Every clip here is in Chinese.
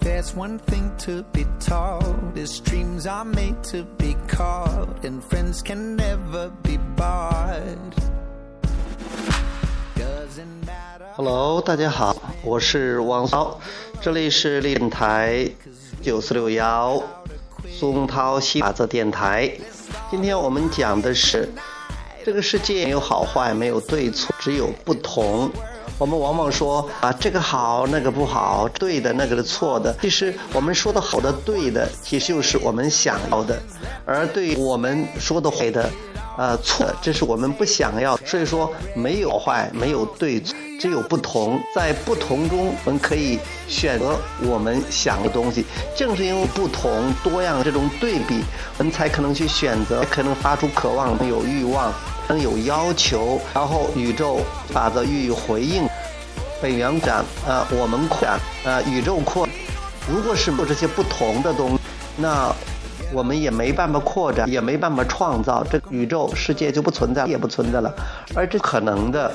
there's one thing to be taught is dreams are made to be caught, and friends can never be bought. Hello，大家好，我是王涛，这里是电台九四六幺松涛西法则电台。今天我们讲的是，这个世界没有好坏，没有对错，只有不同。我们往往说啊，这个好，那个不好，对的，那个是错的。其实我们说的好的、对的，其实就是我们想要的；而对我们说的坏的，呃，错，这是我们不想要。所以说，没有坏，没有对，只有不同。在不同中，我们可以选择我们想的东西。正是因为不同、多样这种对比，我们才可能去选择，可能发出渴望，有欲望。能有要求，然后宇宙法则予以回应。本源展，呃，我们扩展，呃，宇宙扩。如果是做这些不同的东，那我们也没办法扩展，也没办法创造这宇宙世界就不存在，也不存在了。而这可能的。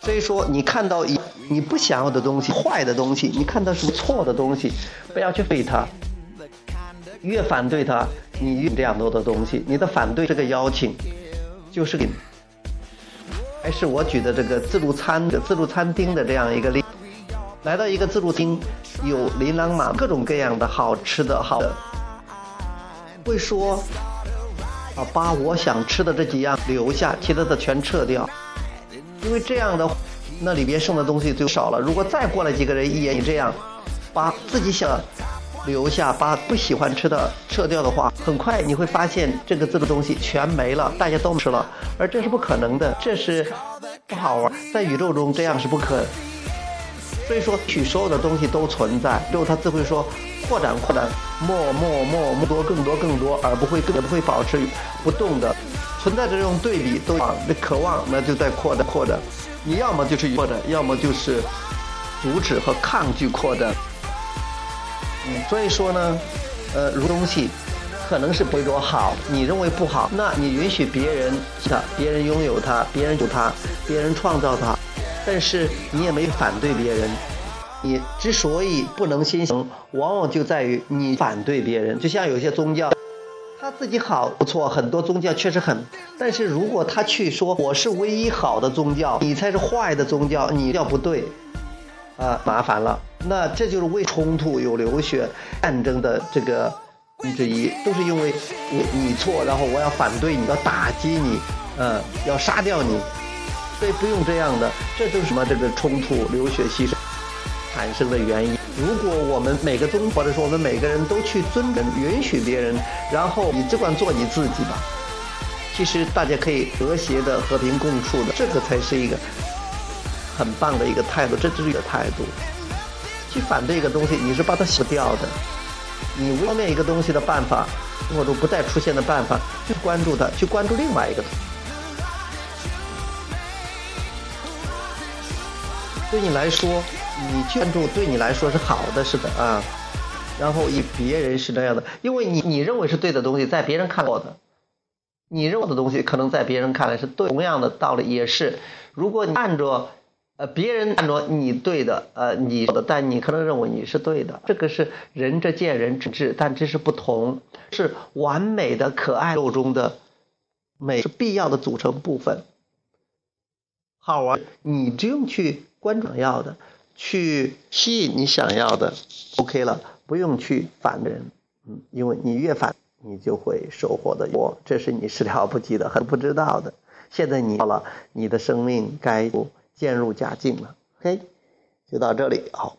所以说，你看到一你不想要的东西，坏的东西，你看到是错的东西，不要去废它。越反对它，你越这样多的东西，你的反对这个邀请。就是给，还是我举的这个自助餐的自助餐厅的这样一个例，来到一个自助厅，有琳琅满各种各样的好吃的好的，会说，啊，把我想吃的这几样留下，其他的全撤掉，因为这样的，那里边剩的东西就少了。如果再过来几个人一眼，你这样，把自己想。留下把不喜欢吃的撤掉的话，很快你会发现这个字的东西全没了，大家都吃了，而这是不可能的，这是不好玩，在宇宙中这样是不可。所以说，取所有的东西都存在，最后它自会说扩展扩展，more more more 更多更多更多，而不会也不会保持不动的，存在着这种对比，都那渴望那就在扩展扩展，你要么就是扩展，要么就是阻止和抗拒扩展。所以说呢，呃，如东西可能是别说好，你认为不好，那你允许别人它，别人拥有它，别人有它，别人创造它，但是你也没反对别人。你之所以不能心行，往往就在于你反对别人。就像有些宗教，他自己好不错，很多宗教确实很，但是如果他去说我是唯一好的宗教，你才是坏的宗教，你要不对。啊，麻烦了，那这就是为冲突有流血、战争的这个之一，都是因为你你错，然后我要反对你，要打击你，嗯，要杀掉你，所以不用这样的，这都是什么这个冲突、流血、牺牲产生的原因。如果我们每个宗或者说我们每个人都去尊重、允许别人，然后你只管做你自己吧，其实大家可以和谐的、和平共处的，这个才是一个。很棒的一个态度，这就是一个态度。去反对一个东西，你是把它洗掉的。你消灭一个东西的办法，或者不再出现的办法，去关注它，去关注另外一个。对你来说，你关注对你来说是好的，是的啊。然后以别人是那样的，因为你你认为是对的东西，在别人看来的，你认为的东西，可能在别人看来是对。同样的道理也是，如果你按着。呃，别人按照你对的，呃，你的，但你可能认为你是对的，这个是仁者见仁之智，但这是不同，是完美的可爱肉中的美，是必要的组成部分。好玩，你只用去关注要的，去吸引你想要的，OK 了，不用去反人，嗯，因为你越反，你就会收获的多，这是你始料不及的，很不知道的。现在你到了，你的生命该。渐入佳境了嘿就到这里，好。